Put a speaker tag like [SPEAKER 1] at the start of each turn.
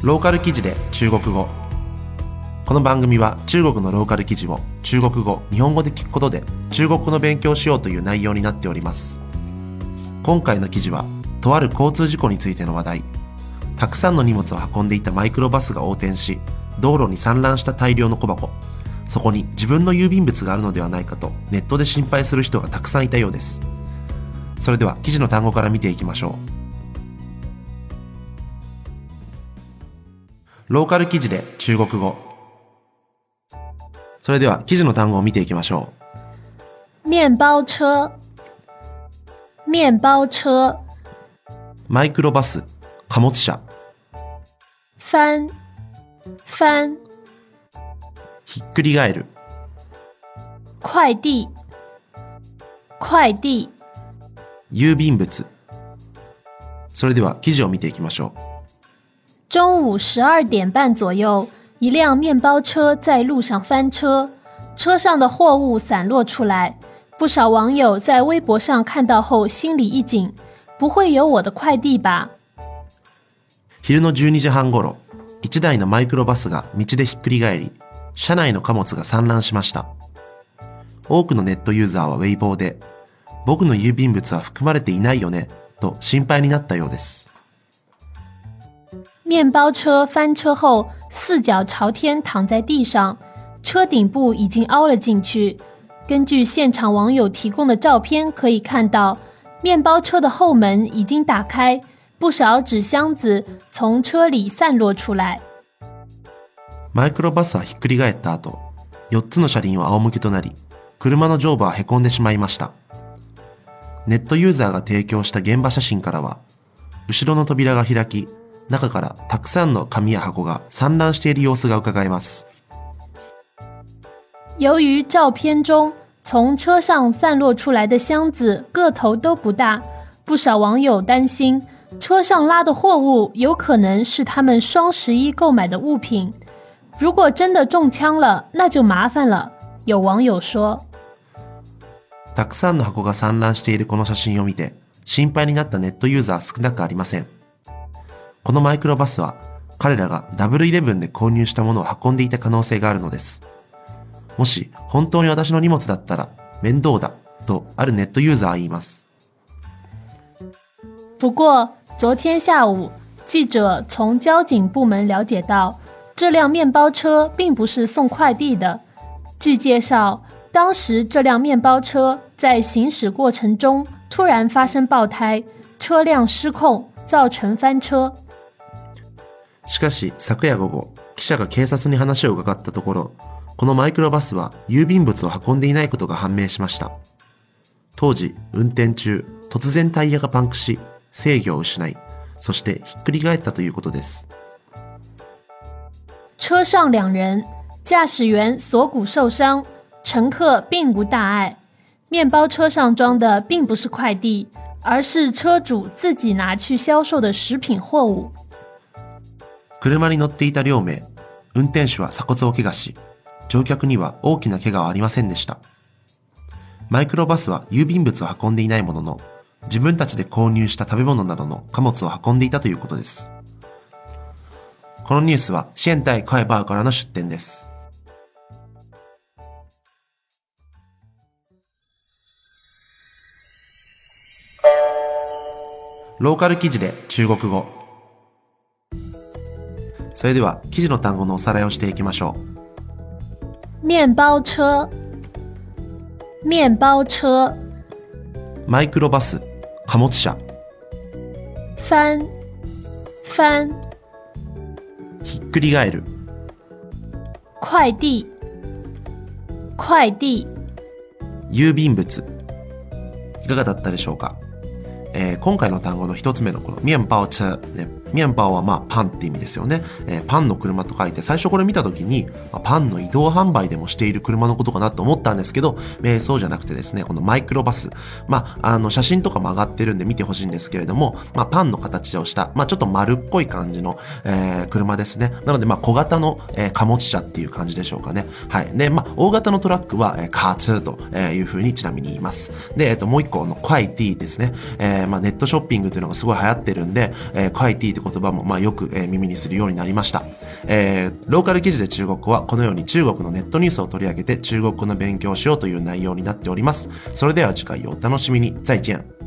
[SPEAKER 1] ローカル記事で中国語。この番組は中国のローカル記事を中国語日本語で聞くことで中国語の勉強しようという内容になっております。今回の記事はとある交通事故についての話題。たくさんの荷物を運んでいたマイクロバスが横転し道路に散乱した大量の小箱。そこに自分の郵便物があるのではないかとネットで心配する人がたくさんいたようです。それでは記事の単語から見ていきましょう。ローカル記事で中国語。それでは記事の単語を見ていきましょ
[SPEAKER 2] 面包车，面包车，
[SPEAKER 1] うマイクロバス貨物車。
[SPEAKER 2] 翻，翻，
[SPEAKER 1] ひっくり返る。
[SPEAKER 2] 快递，快递，
[SPEAKER 1] 郵便物。それでは記事を見ていきましょう
[SPEAKER 2] 中午十二点半左右，一辆面包车在路上翻车，车上的货物散落出来。不少网友在微博上看到后心里一紧，不会有我的快递吧？
[SPEAKER 1] 昼の12時半ごろ1台のマイクロバスが道でひっくり返り車内の貨物が散乱しました多くのネットユーザーはウェイボーで僕の郵便物は含まれていないよねと心配になったようです
[SPEAKER 2] 面包车翻车后，四脚朝天躺在地上，车顶部已经凹了进去。根据现场网友提供的照片可以看到，面包车的后门已经打开，不少纸箱子从车里散落出来。
[SPEAKER 1] マイクロバスはひっくり返った後4つの車輪は仰向けとなり車の上部はへこんでしまいましたネットユーザーが提供した現場写真からは後ろの扉が開き 中からたくさんの紙や箱が散乱している様子がうかがえます
[SPEAKER 2] 由于照片中从车上散落出来的箱子个头都不大，不少网友担心车上拉的货物有可能是他们双十一购买的物品。如果真的中枪了，那就麻烦了。有网友说。
[SPEAKER 1] たくさんの箱が散乱しているこの写真を見て心配になったネットユーザー少なくありませんこのマイクロバスは彼らがダブルイレブンで購入したものを運んでいた可能性があるのですもし本当に私の荷物だったら面倒だとあるネットユーザーは言います
[SPEAKER 2] 不过，昨天下午，记者从交警部门了解到，这辆面包车并不是送快递的。据介绍，当时这辆面包车在行驶过程中突然发生爆胎，车辆失控，造成翻車。
[SPEAKER 1] しかし昨夜午後記者が警察に話を伺ったところこのマイクロバスは郵便物を運んでいないことが判明しました当時運転中突然タイヤがパンクし制御を失いそしてひっくり返ったということです
[SPEAKER 2] 车上两人，驾驶员锁骨受伤，乘客并无大碍。面包车上装的并不是快递，而是车主自己拿去销售的食品货物。
[SPEAKER 1] 車に乗っていた両名運転手は鎖骨を怪我し乗客には大きな怪我はありませんでした。マイクロバスは郵便物を運んでいないものの自分たちで購入した食べ物などの貨物を運んでいたということです。このニュースはシエンタイカイバーからの出展です。ローカル記事で中国語。それでは記事の単語のおさらいをしていきましょう。
[SPEAKER 2] 面包车，面包车，
[SPEAKER 1] マイクロバス貨物車。
[SPEAKER 2] 翻，翻，
[SPEAKER 1] ひっくり返る。
[SPEAKER 2] 快递，快递，
[SPEAKER 1] 郵便物。いかがだったでしょうか、えー今回の単語の一つ目のこの面包車、ね、面包はまあパンって意味ですよね、えーパンの車と書いて最初これ見た時に、まあパンの移動販売でもしている車のことかなと思ったんですけど、えーそうじゃなくてですねこのマイクロバス。まああの写真とかも上がってるんで見てほしいんですけれども、まあ、パンの形をした、まあ、ちょっと丸っこい感じの、えー車ですね。なのでまあ小型の、えー貨物車っていう感じでしょうかね。はい。でまあ大型のトラックは、えーカーツーというふうにちなみに言います。で、えっともう一個のクワイティですね、えーまあ、ネットショッピングというのがすごい流行ってるんで、えー、クワイティって言葉も、まあ、よく、え耳にするようになりました。えーローカル記事で中国語はこのように中国のネットニュースを取り上げて中国語の勉強をしようという内容になっております。それでは次回をお楽しみに。再见。